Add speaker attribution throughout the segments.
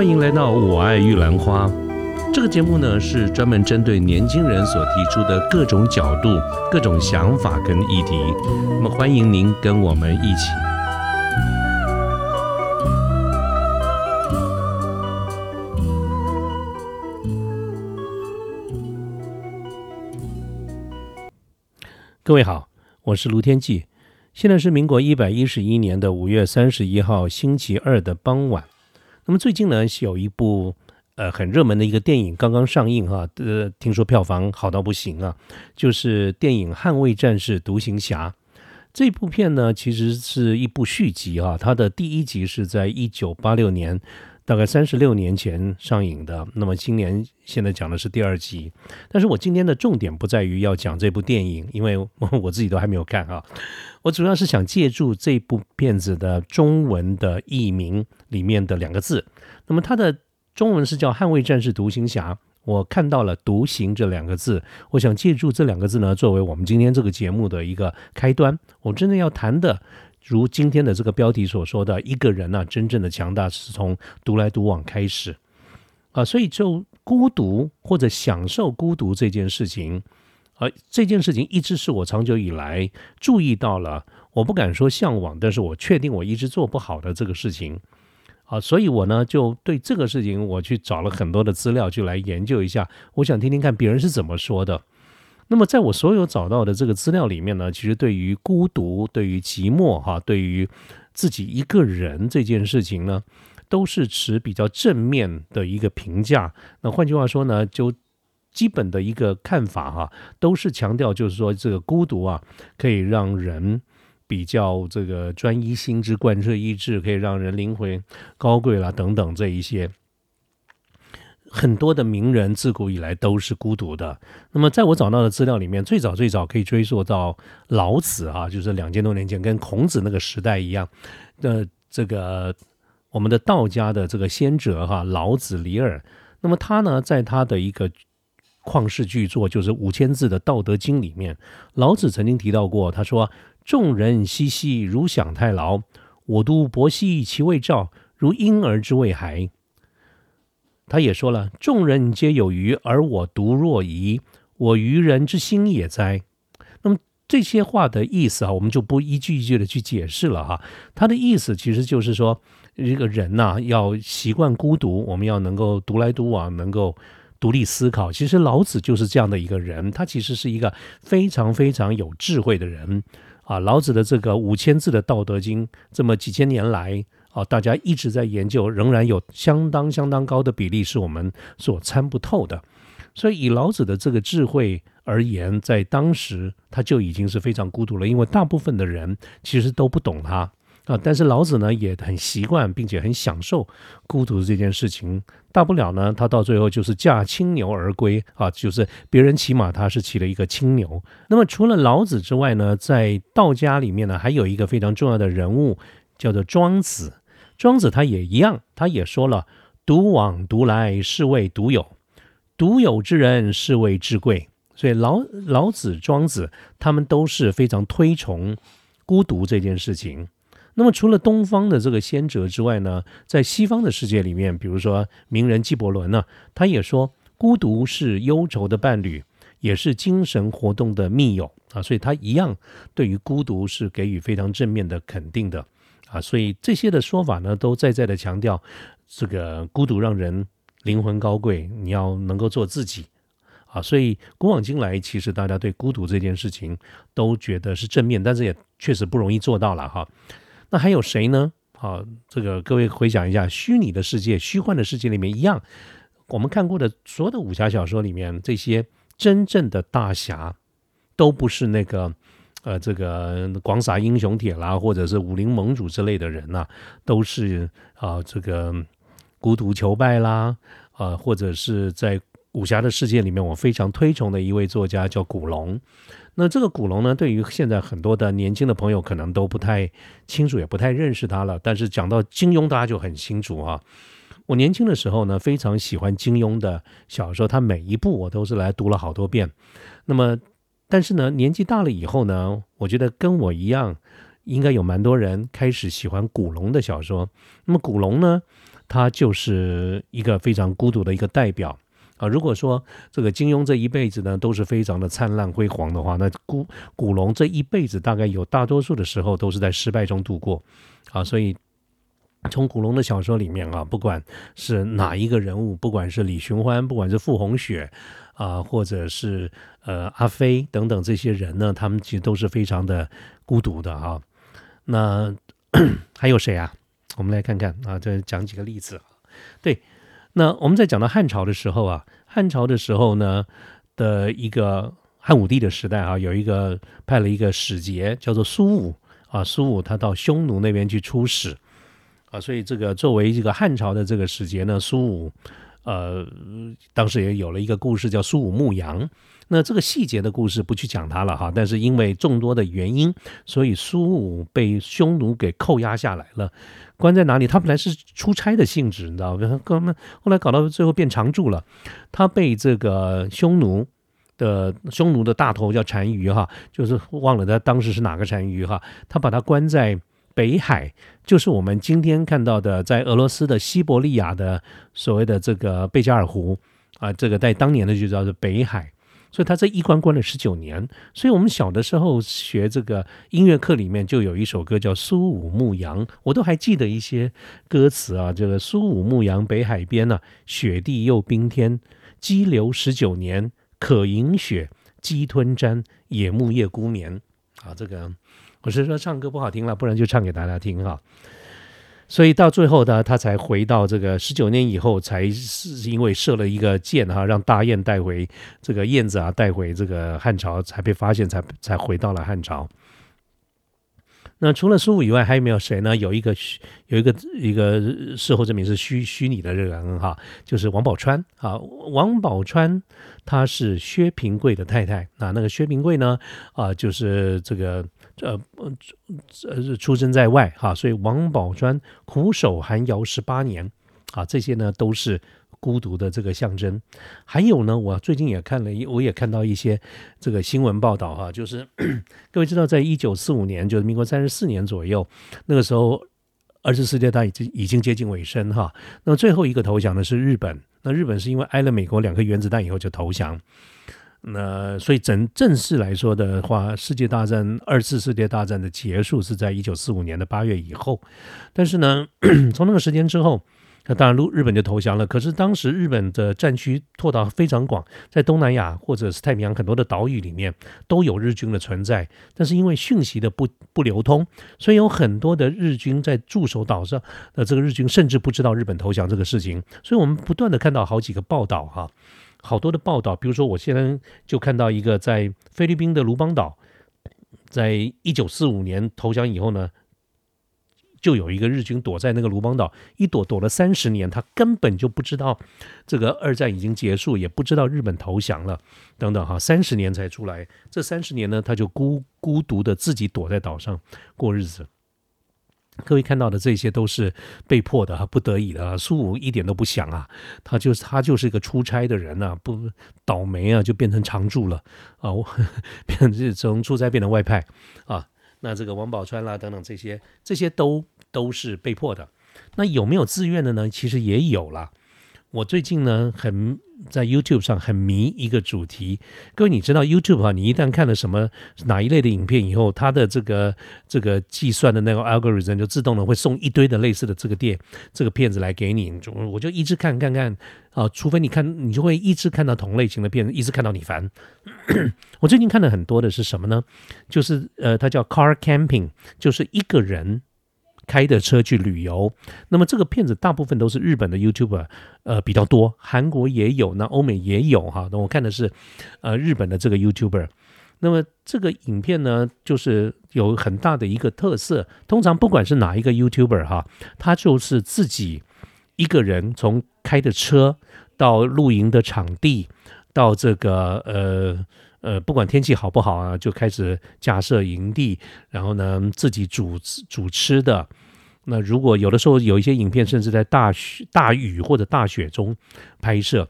Speaker 1: 欢迎来到《我爱玉兰花》这个节目呢，是专门针对年轻人所提出的各种角度、各种想法跟议题。那么，欢迎您跟我们一起。各位好，我是卢天记。现在是民国一百一十一年的五月三十一号星期二的傍晚。那么最近呢，是有一部呃很热门的一个电影刚刚上映哈，呃，听说票房好到不行啊，就是电影《捍卫战士：独行侠》这部片呢，其实是一部续集啊，它的第一集是在一九八六年。大概三十六年前上映的，那么今年现在讲的是第二集，但是我今天的重点不在于要讲这部电影，因为我自己都还没有看啊，我主要是想借助这部片子的中文的译名里面的两个字，那么它的中文是叫《捍卫战士独行侠》，我看到了“独行”这两个字，我想借助这两个字呢，作为我们今天这个节目的一个开端，我真正要谈的。如今天的这个标题所说的，一个人呢，真正的强大是从独来独往开始啊，所以就孤独或者享受孤独这件事情，呃，这件事情一直是我长久以来注意到了，我不敢说向往，但是我确定我一直做不好的这个事情啊，所以我呢就对这个事情我去找了很多的资料，就来研究一下，我想听听看别人是怎么说的。那么，在我所有找到的这个资料里面呢，其实对于孤独、对于寂寞、哈，对于自己一个人这件事情呢，都是持比较正面的一个评价。那换句话说呢，就基本的一个看法哈，都是强调就是说，这个孤独啊，可以让人比较这个专一心智、贯彻意志，可以让人灵魂高贵啦等等这一些。很多的名人自古以来都是孤独的。那么，在我找到的资料里面，最早最早可以追溯到老子啊，就是两千多年前，跟孔子那个时代一样的这个我们的道家的这个先哲哈，老子李耳。那么他呢，在他的一个旷世巨作，就是五千字的《道德经》里面，老子曾经提到过，他说：“众人熙熙，如享太牢；我独泊兮，其未兆，如婴儿之未孩。”他也说了：“众人皆有余，而我独若遗。我愚人之心也哉？”那么这些话的意思啊，我们就不一句一句的去解释了哈。他的意思其实就是说，一个人呐，要习惯孤独，我们要能够独来独往，能够独立思考。其实老子就是这样的一个人，他其实是一个非常非常有智慧的人啊。老子的这个五千字的《道德经》，这么几千年来。啊，大家一直在研究，仍然有相当相当高的比例是我们所参不透的。所以，以老子的这个智慧而言，在当时他就已经是非常孤独了，因为大部分的人其实都不懂他啊。但是老子呢，也很习惯并且很享受孤独这件事情。大不了呢，他到最后就是驾青牛而归啊，就是别人骑马，他是骑了一个青牛。那么，除了老子之外呢，在道家里面呢，还有一个非常重要的人物叫做庄子。庄子他也一样，他也说了：“独往独来，是谓独有；独有之人，是谓至贵。”所以老老子、庄子他们都是非常推崇孤独这件事情。那么，除了东方的这个先哲之外呢，在西方的世界里面，比如说名人纪伯伦呢，他也说孤独是忧愁的伴侣，也是精神活动的密友啊。所以他一样对于孤独是给予非常正面的肯定的。啊，所以这些的说法呢，都在在的强调，这个孤独让人灵魂高贵，你要能够做自己啊。所以古往今来，其实大家对孤独这件事情都觉得是正面，但是也确实不容易做到了哈。那还有谁呢？啊，这个各位回想一下，虚拟的世界、虚幻的世界里面一样，我们看过的所有的武侠小说里面，这些真正的大侠都不是那个。呃，这个广撒英雄帖啦，或者是武林盟主之类的人呐，都是啊，这个孤独求败啦，啊，或者是在武侠的世界里面，我非常推崇的一位作家叫古龙。那这个古龙呢，对于现在很多的年轻的朋友可能都不太清楚，也不太认识他了。但是讲到金庸，大家就很清楚啊。我年轻的时候呢，非常喜欢金庸的小说，他每一部我都是来读了好多遍。那么。但是呢，年纪大了以后呢，我觉得跟我一样，应该有蛮多人开始喜欢古龙的小说。那么古龙呢，他就是一个非常孤独的一个代表啊。如果说这个金庸这一辈子呢都是非常的灿烂辉煌的话，那古古龙这一辈子大概有大多数的时候都是在失败中度过啊。所以从古龙的小说里面啊，不管是哪一个人物，不管是李寻欢，不管是傅红雪啊，或者是呃阿飞等等这些人呢，他们其实都是非常的孤独的啊。那 还有谁啊？我们来看看啊，再讲几个例子。对，那我们在讲到汉朝的时候啊，汉朝的时候呢的一个汉武帝的时代啊，有一个派了一个使节叫做苏武啊，苏武他到匈奴那边去出使啊，所以这个作为这个汉朝的这个使节呢，苏武呃当时也有了一个故事叫苏武牧羊。那这个细节的故事不去讲它了哈，但是因为众多的原因，所以苏武被匈奴给扣押下来了，关在哪里？他本来是出差的性质，你知道吗？哥们，后来搞到最后变常住了。他被这个匈奴的匈奴的大头叫单于哈，就是忘了他当时是哪个单于哈，他把他关在北海，就是我们今天看到的在俄罗斯的西伯利亚的所谓的这个贝加尔湖啊，这个在当年的就叫做北海。所以他这一关关了十九年，所以我们小的时候学这个音乐课里面就有一首歌叫《苏武牧羊》，我都还记得一些歌词啊，这个“苏武牧羊北海边呢，雪地又冰天，激流十九年，可饮雪，鸡吞毡，野牧夜孤眠”。啊，这个我是说唱歌不好听了，不然就唱给大家听哈。所以到最后呢，他才回到这个十九年以后，才是因为射了一个箭哈，让大雁带回这个燕子啊，带回这个汉朝，才被发现，才才回到了汉朝。那除了苏武以外，还有没有谁呢？有一个，有一个一个事后证明是虚虚拟的这个人哈，就是王宝钏啊。王宝钏她是薛平贵的太太啊。那个薛平贵呢啊，就是这个。呃呃，出生在外哈，所以王宝钏苦守寒窑十八年，啊，这些呢都是孤独的这个象征。还有呢，我最近也看了一，我也看到一些这个新闻报道哈，就是 各位知道，在一九四五年，就是民国三十四年左右，那个时候二次世界大已经已经接近尾声哈。那么最后一个投降的是日本，那日本是因为挨了美国两颗原子弹以后就投降。那所以正正式来说的话，世界大战二次世界大战的结束是在一九四五年的八月以后，但是呢，从那个时间之后，那当然日日本就投降了。可是当时日本的战区拓到非常广，在东南亚或者是太平洋很多的岛屿里面都有日军的存在，但是因为讯息的不不流通，所以有很多的日军在驻守岛上，那，这个日军甚至不知道日本投降这个事情。所以我们不断的看到好几个报道哈。好多的报道，比如说，我现在就看到一个在菲律宾的卢邦岛，在一九四五年投降以后呢，就有一个日军躲在那个卢邦岛，一躲躲了三十年，他根本就不知道这个二战已经结束，也不知道日本投降了，等等哈，三十年才出来，这三十年呢，他就孤孤独的自己躲在岛上过日子。各位看到的这些都是被迫的哈，不得已的。苏武一点都不想啊，他就是他就是一个出差的人呐，不倒霉啊，就变成常驻了啊，变成从出差变成外派啊。那这个王宝钏啦等等这些，这些都都是被迫的。那有没有自愿的呢？其实也有了。我最近呢很。在 YouTube 上很迷一个主题，各位你知道 YouTube 啊？你一旦看了什么哪一类的影片以后，它的这个这个计算的那个 algorithm 就自动的会送一堆的类似的这个电这个片子来给你，就我就一直看看看啊，除非你看你就会一直看到同类型的片子，一直看到你烦。我最近看的很多的是什么呢？就是呃，它叫 Car Camping，就是一个人。开的车去旅游，那么这个片子大部分都是日本的 YouTuber，呃比较多，韩国也有，那欧美也有哈。那我看的是，呃日本的这个 YouTuber，那么这个影片呢，就是有很大的一个特色，通常不管是哪一个 YouTuber 哈，他就是自己一个人从开的车到露营的场地，到这个呃。呃，不管天气好不好啊，就开始架设营地，然后呢，自己煮煮吃的。那如果有的时候有一些影片，甚至在大雪、大雨或者大雪中拍摄，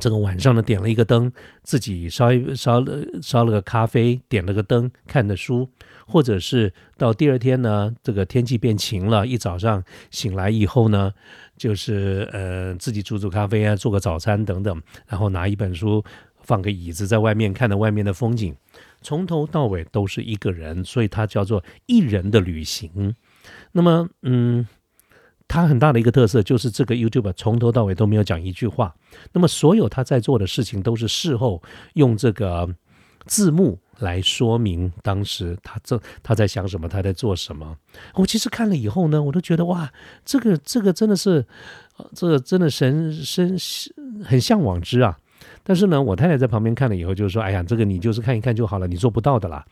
Speaker 1: 这个晚上呢点了一个灯，自己烧一烧了烧了个咖啡，点了个灯看的书，或者是到第二天呢，这个天气变晴了，一早上醒来以后呢，就是呃自己煮煮咖啡啊，做个早餐等等，然后拿一本书，放个椅子在外面看着外面的风景，从头到尾都是一个人，所以它叫做一人的旅行。那么嗯。他很大的一个特色就是这个 YouTube 从头到尾都没有讲一句话，那么所有他在做的事情都是事后用这个字幕来说明当时他这他在想什么，他在做什么。我其实看了以后呢，我都觉得哇，这个这个真的是，这个真的神神很向往之啊。但是呢，我太太在旁边看了以后，就是说：“哎呀，这个你就是看一看就好了，你做不到的啦，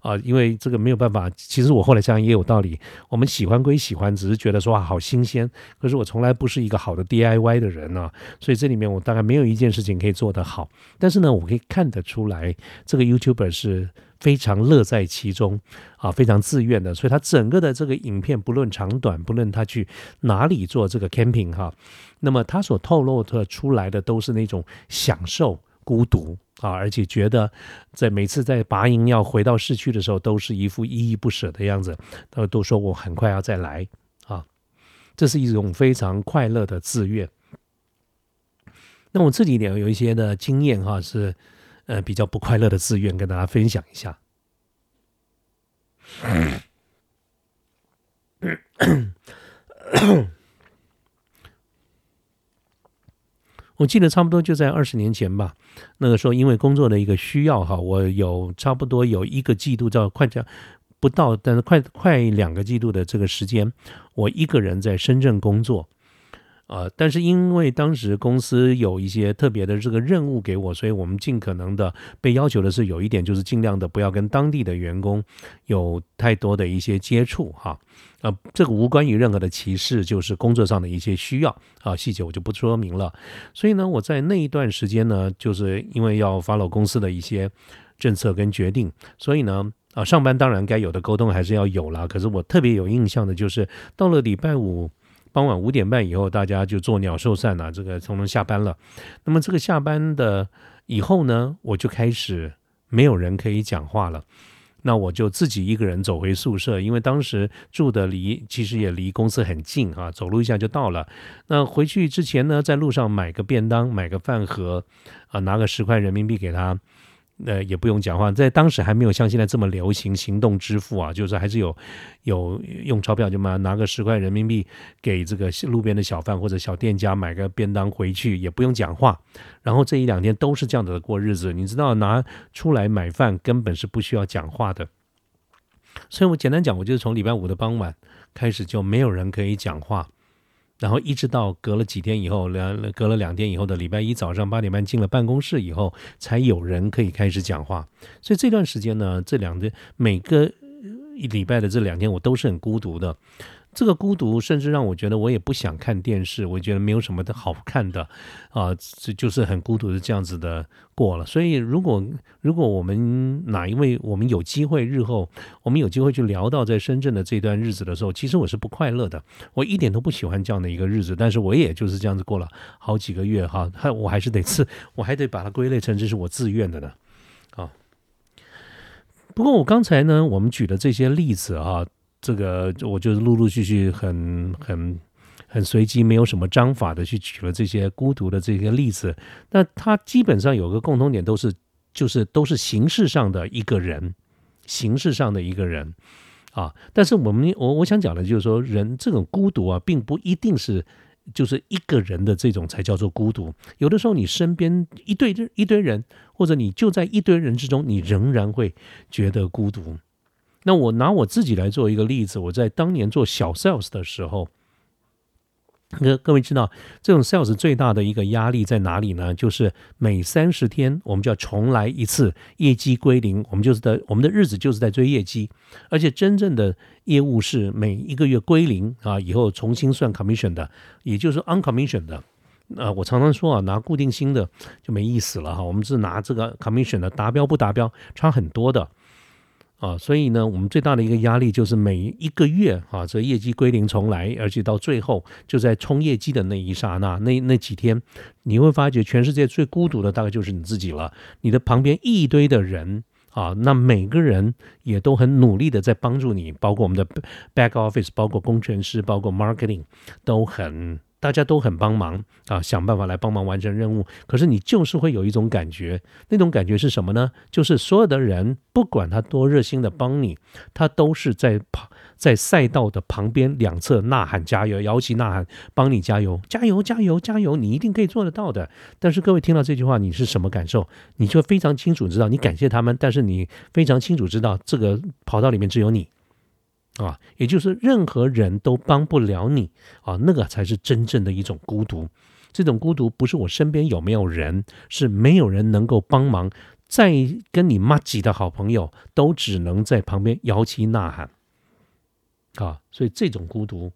Speaker 1: 啊，因为这个没有办法。其实我后来想想也有道理，我们喜欢归喜欢，只是觉得说啊，好新鲜。可是我从来不是一个好的 DIY 的人啊，所以这里面我大概没有一件事情可以做得好。但是呢，我可以看得出来，这个 YouTuber 是。”非常乐在其中啊，非常自愿的，所以他整个的这个影片，不论长短，不论他去哪里做这个 camping 哈，那么他所透露的出来的都是那种享受孤独啊，而且觉得在每次在拔营要回到市区的时候，都是一副依依不舍的样子，都都说我很快要再来啊，这是一种非常快乐的自愿。那我自己也有一些的经验哈，是。呃，比较不快乐的自愿跟大家分享一下。我记得差不多就在二十年前吧，那个时候因为工作的一个需要哈，我有差不多有一个季度，叫快讲不到，但是快快两个季度的这个时间，我一个人在深圳工作。呃，但是因为当时公司有一些特别的这个任务给我，所以我们尽可能的被要求的是有一点就是尽量的不要跟当地的员工有太多的一些接触哈。呃，这个无关于任何的歧视，就是工作上的一些需要啊，细节我就不说明了。所以呢，我在那一段时间呢，就是因为要 follow 公司的一些政策跟决定，所以呢，啊，上班当然该有的沟通还是要有了。可是我特别有印象的就是到了礼拜五。傍晚五点半以后，大家就做鸟兽散了，这个从容下班了。那么这个下班的以后呢，我就开始没有人可以讲话了。那我就自己一个人走回宿舍，因为当时住的离其实也离公司很近啊，走路一下就到了。那回去之前呢，在路上买个便当，买个饭盒，啊，拿个十块人民币给他。呃，也不用讲话，在当时还没有像现在这么流行行动支付啊，就是还是有有用钞票就嘛，拿个十块人民币给这个路边的小贩或者小店家买个便当回去，也不用讲话。然后这一两天都是这样子的过日子，你知道拿出来买饭根本是不需要讲话的。所以我简单讲，我就是从礼拜五的傍晚开始就没有人可以讲话。然后一直到隔了几天以后，两隔了两天以后的礼拜一早上八点半进了办公室以后，才有人可以开始讲话。所以这段时间呢，这两天每个礼拜的这两天，我都是很孤独的。这个孤独甚至让我觉得我也不想看电视，我觉得没有什么的好看的啊，这就是很孤独的这样子的过了。所以如果如果我们哪一位我们有机会日后我们有机会去聊到在深圳的这段日子的时候，其实我是不快乐的，我一点都不喜欢这样的一个日子。但是我也就是这样子过了好几个月哈，还我还是得自我还得把它归类成这是我自愿的呢啊。不过我刚才呢，我们举的这些例子啊。这个我就陆陆续续很很很随机，没有什么章法的去举了这些孤独的这些例子。那它基本上有个共同点，都是就是都是形式上的一个人，形式上的一个人啊。但是我们我我想讲的就是说，人这种孤独啊，并不一定是就是一个人的这种才叫做孤独。有的时候你身边一堆一堆人，或者你就在一堆人之中，你仍然会觉得孤独。那我拿我自己来做一个例子，我在当年做小 sales 的时候，各各位知道，这种 sales 最大的一个压力在哪里呢？就是每三十天我们就要重来一次，业绩归零，我们就是在我们的日子就是在追业绩，而且真正的业务是每一个月归零啊，以后重新算 commission 的，也就是 uncommission 的。呃，我常常说啊，拿固定薪的就没意思了哈，我们是拿这个 commission 的，达标不达标差很多的。啊，所以呢，我们最大的一个压力就是每一个月啊，这业绩归零重来，而且到最后就在冲业绩的那一刹那，那那几天，你会发觉全世界最孤独的大概就是你自己了。你的旁边一堆的人啊，那每个人也都很努力的在帮助你，包括我们的 back office，包括工程师，包括 marketing，都很。大家都很帮忙啊，想办法来帮忙完成任务。可是你就是会有一种感觉，那种感觉是什么呢？就是所有的人，不管他多热心的帮你，他都是在旁在赛道的旁边两侧呐喊加油，摇旗呐喊，帮你加油，加油，加油，加油！你一定可以做得到的。但是各位听到这句话，你是什么感受？你就非常清楚知道，你感谢他们，但是你非常清楚知道，这个跑道里面只有你。啊，也就是任何人都帮不了你啊，那个才是真正的一种孤独。这种孤独不是我身边有没有人，是没有人能够帮忙。再跟你妈几的好朋友，都只能在旁边摇旗呐喊。啊，所以这种孤独，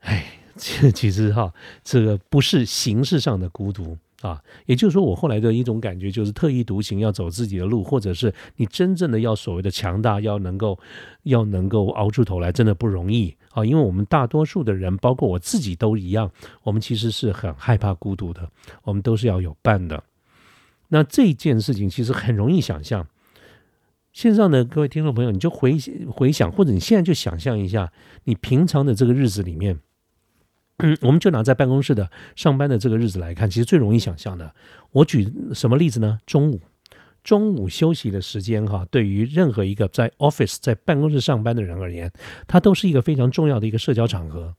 Speaker 1: 哎，其实哈，这个不是形式上的孤独。啊，也就是说，我后来的一种感觉就是特立独行，要走自己的路，或者是你真正的要所谓的强大，要能够要能够熬出头来，真的不容易啊。因为我们大多数的人，包括我自己都一样，我们其实是很害怕孤独的，我们都是要有伴的。那这件事情其实很容易想象。线上的各位听众朋友，你就回回想，或者你现在就想象一下，你平常的这个日子里面。嗯，我们就拿在办公室的上班的这个日子来看，其实最容易想象的。我举什么例子呢？中午，中午休息的时间哈，对于任何一个在 office 在办公室上班的人而言，它都是一个非常重要的一个社交场合。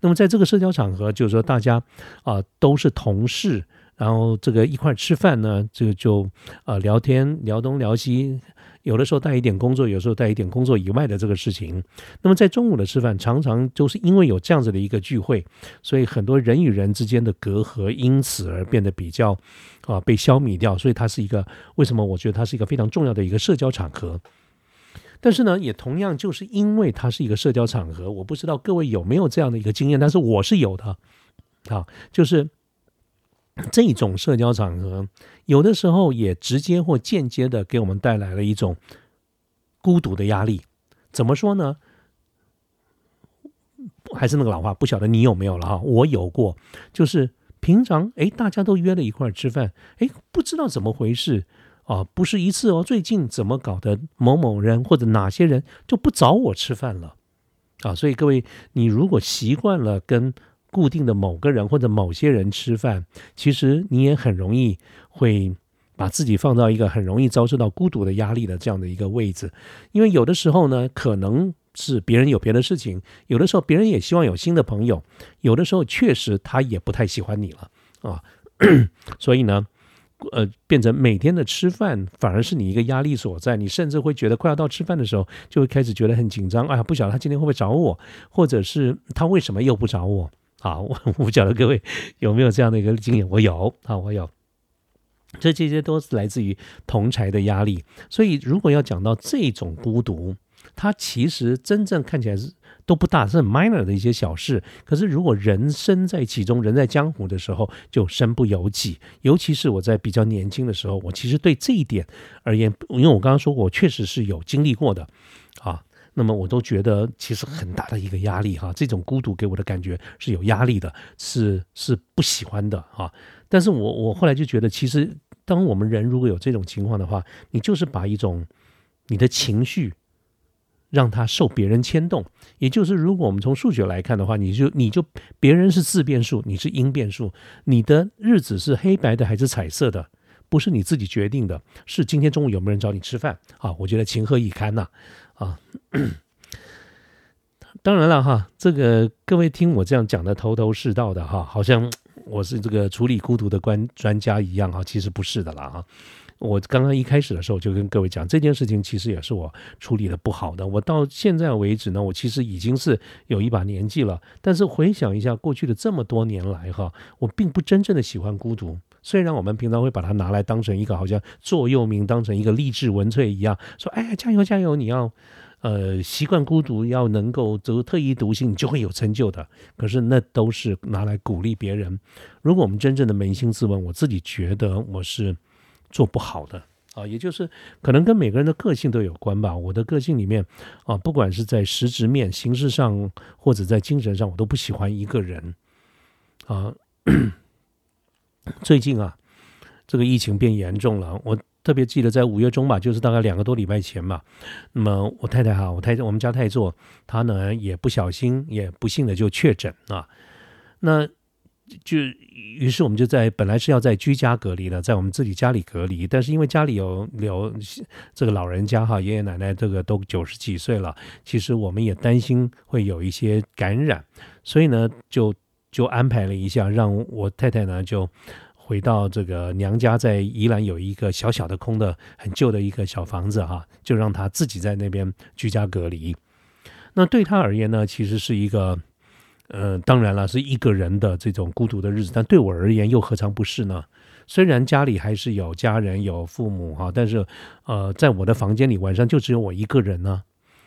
Speaker 1: 那么在这个社交场合，就是说大家啊都是同事，然后这个一块吃饭呢，这个就啊聊天聊东聊西。有的时候带一点工作，有时候带一点工作以外的这个事情。那么在中午的吃饭，常常就是因为有这样子的一个聚会，所以很多人与人之间的隔阂因此而变得比较啊被消弭掉。所以它是一个为什么？我觉得它是一个非常重要的一个社交场合。但是呢，也同样就是因为它是一个社交场合，我不知道各位有没有这样的一个经验，但是我是有的。啊，就是。这种社交场合，有的时候也直接或间接的给我们带来了一种孤独的压力。怎么说呢？还是那个老话，不晓得你有没有了哈？我有过，就是平常哎，大家都约了一块吃饭，哎，不知道怎么回事啊，不是一次哦，最近怎么搞的？某某人或者哪些人就不找我吃饭了啊？所以各位，你如果习惯了跟。固定的某个人或者某些人吃饭，其实你也很容易会把自己放到一个很容易遭受到孤独的压力的这样的一个位置，因为有的时候呢，可能是别人有别的事情，有的时候别人也希望有新的朋友，有的时候确实他也不太喜欢你了啊，所以呢，呃，变成每天的吃饭反而是你一个压力所在，你甚至会觉得快要到吃饭的时候，就会开始觉得很紧张，哎呀，不晓得他今天会不会找我，或者是他为什么又不找我。好，我不晓得各位有没有这样的一个经验？我有啊，我有。这这些都是来自于同柴的压力。所以，如果要讲到这种孤独，它其实真正看起来是都不大，是很 minor 的一些小事。可是，如果人身在其中，人在江湖的时候，就身不由己。尤其是我在比较年轻的时候，我其实对这一点而言，因为我刚刚说过，我确实是有经历过的。那么我都觉得其实很大的一个压力哈，这种孤独给我的感觉是有压力的，是是不喜欢的哈。但是我我后来就觉得，其实当我们人如果有这种情况的话，你就是把一种你的情绪让它受别人牵动，也就是如果我们从数学来看的话，你就你就别人是自变数，你是因变数，你的日子是黑白的还是彩色的，不是你自己决定的，是今天中午有没有人找你吃饭啊？我觉得情何以堪呐。啊 当然了哈，这个各位听我这样讲的头头是道的哈，好像我是这个处理孤独的专专家一样哈，其实不是的啦哈。我刚刚一开始的时候就跟各位讲，这件事情其实也是我处理的不好的。我到现在为止呢，我其实已经是有一把年纪了，但是回想一下过去的这么多年来哈，我并不真正的喜欢孤独。虽然我们平常会把它拿来当成一个好像座右铭，当成一个励志文萃一样，说哎呀加油加油，你要呃习惯孤独，要能够走特立独行，你就会有成就的。可是那都是拿来鼓励别人。如果我们真正的扪心自问，我自己觉得我是做不好的啊，也就是可能跟每个人的个性都有关吧。我的个性里面啊，不管是在实质面、形式上，或者在精神上，我都不喜欢一个人啊。最近啊，这个疫情变严重了，我特别记得在五月中吧，就是大概两个多礼拜前吧。那么我太太哈，我太太我们家太座，她呢也不小心也不幸的就确诊啊。那就于是我们就在本来是要在居家隔离的，在我们自己家里隔离，但是因为家里有有这个老人家哈，爷爷奶奶这个都九十几岁了，其实我们也担心会有一些感染，所以呢就就安排了一下，让我太太呢就回到这个娘家，在宜兰有一个小小的空的很旧的一个小房子哈，就让她自己在那边居家隔离。那对她而言呢，其实是一个。呃，当然了，是一个人的这种孤独的日子，但对我而言又何尝不是呢？虽然家里还是有家人、有父母哈，但是呃，在我的房间里晚上就只有我一个人呢，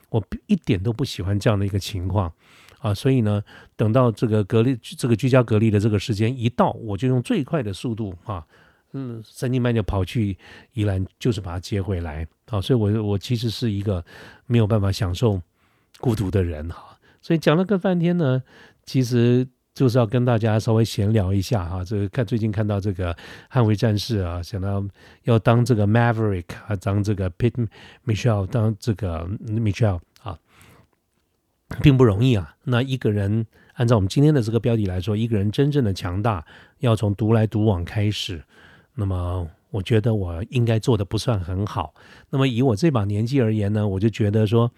Speaker 1: 我一点都不喜欢这样的一个情况啊。所以呢，等到这个隔离、这个居家隔离的这个时间一到，我就用最快的速度啊，嗯，三更半就跑去宜兰，就是把他接回来啊。所以，我我其实是一个没有办法享受孤独的人哈。所以讲了个半天呢。其实就是要跟大家稍微闲聊一下哈，这个看最近看到这个捍卫战士啊，想到要当这个 Maverick 啊，当这个 Pit Michelle，当这个 Michelle，并不容易啊。那一个人按照我们今天的这个标题来说，一个人真正的强大要从独来独往开始。那么我觉得我应该做的不算很好。那么以我这把年纪而言呢，我就觉得说。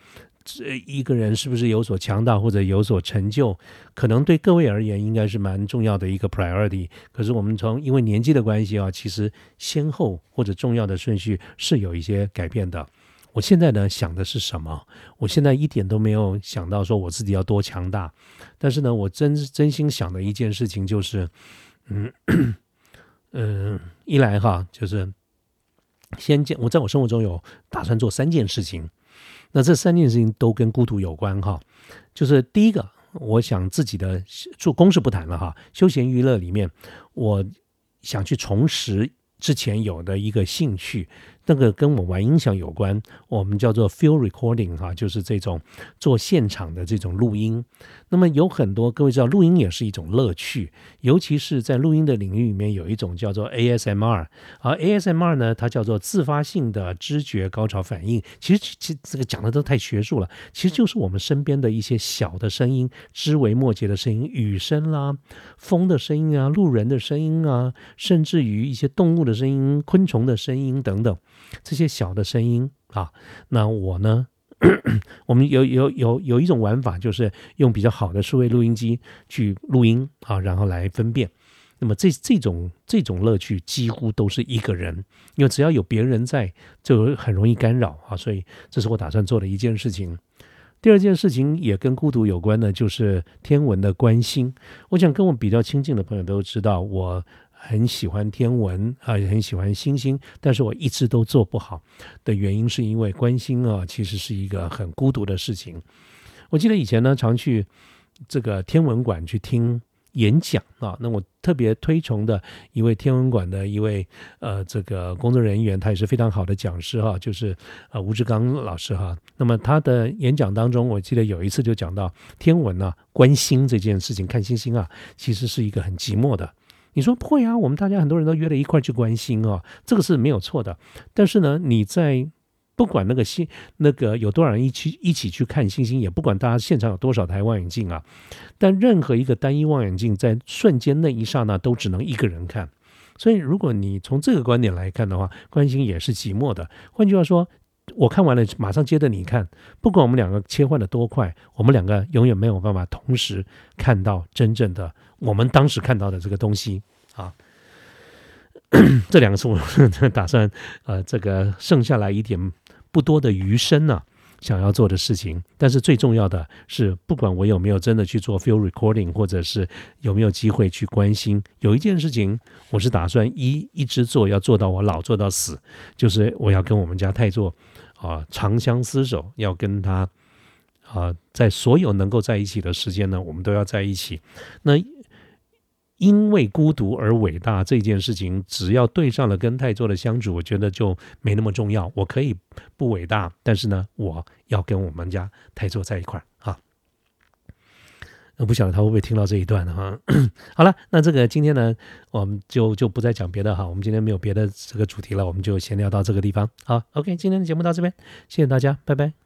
Speaker 1: 这一个人是不是有所强大或者有所成就，可能对各位而言应该是蛮重要的一个 priority。可是我们从因为年纪的关系啊，其实先后或者重要的顺序是有一些改变的。我现在呢想的是什么？我现在一点都没有想到说我自己要多强大，但是呢，我真真心想的一件事情就是，嗯嗯，一来哈，就是先见我在我生活中有打算做三件事情。那这三件事情都跟孤独有关哈，就是第一个，我想自己的做公事不谈了哈，休闲娱乐里面，我想去重拾之前有的一个兴趣。那个跟我玩音响有关，我们叫做 field recording 哈，就是这种做现场的这种录音。那么有很多各位知道，录音也是一种乐趣，尤其是在录音的领域里面，有一种叫做 ASMR。而 ASMR 呢，它叫做自发性的知觉高潮反应。其实，其这个讲的都太学术了，其实就是我们身边的一些小的声音，枝微末节的声音，雨声啦，风的声音啊，路人的声音啊，甚至于一些动物的声音、昆虫的声音等等。这些小的声音啊，那我呢？我们有有有有一种玩法，就是用比较好的数位录音机去录音啊，然后来分辨。那么这这种这种乐趣几乎都是一个人，因为只要有别人在，就很容易干扰啊。所以这是我打算做的一件事情。第二件事情也跟孤独有关的，就是天文的关心。我想跟我比较亲近的朋友都知道我。很喜欢天文啊，也很喜欢星星，但是我一直都做不好的原因，是因为关心啊，其实是一个很孤独的事情。我记得以前呢，常去这个天文馆去听演讲啊，那我特别推崇的一位天文馆的一位呃这个工作人员，他也是非常好的讲师哈，就是呃吴志刚老师哈。那么他的演讲当中，我记得有一次就讲到天文啊，关心这件事情，看星星啊，其实是一个很寂寞的。你说不会啊？我们大家很多人都约了一块去关心哦，这个是没有错的。但是呢，你在不管那个星那个有多少人一起一起去看星星，也不管大家现场有多少台望远镜啊，但任何一个单一望远镜在瞬间那一刹那都只能一个人看。所以，如果你从这个观点来看的话，关心也是寂寞的。换句话说，我看完了马上接着你看，不管我们两个切换的多快，我们两个永远没有办法同时看到真正的。我们当时看到的这个东西啊，这两个是我打算呃，这个剩下来一点不多的余生呢，想要做的事情。但是最重要的是，不管我有没有真的去做 field recording，或者是有没有机会去关心，有一件事情我是打算一一直做，要做到我老做到死，就是我要跟我们家太座啊长相厮守，要跟他啊在所有能够在一起的时间呢，我们都要在一起。那因为孤独而伟大这件事情，只要对上了跟太座的相处，我觉得就没那么重要。我可以不伟大，但是呢，我要跟我们家太座在一块儿啊。我不晓得他会不会听到这一段哈。好了，那这个今天呢，我们就就不再讲别的哈。我们今天没有别的这个主题了，我们就先聊到这个地方。好，OK，今天的节目到这边，谢谢大家，拜拜。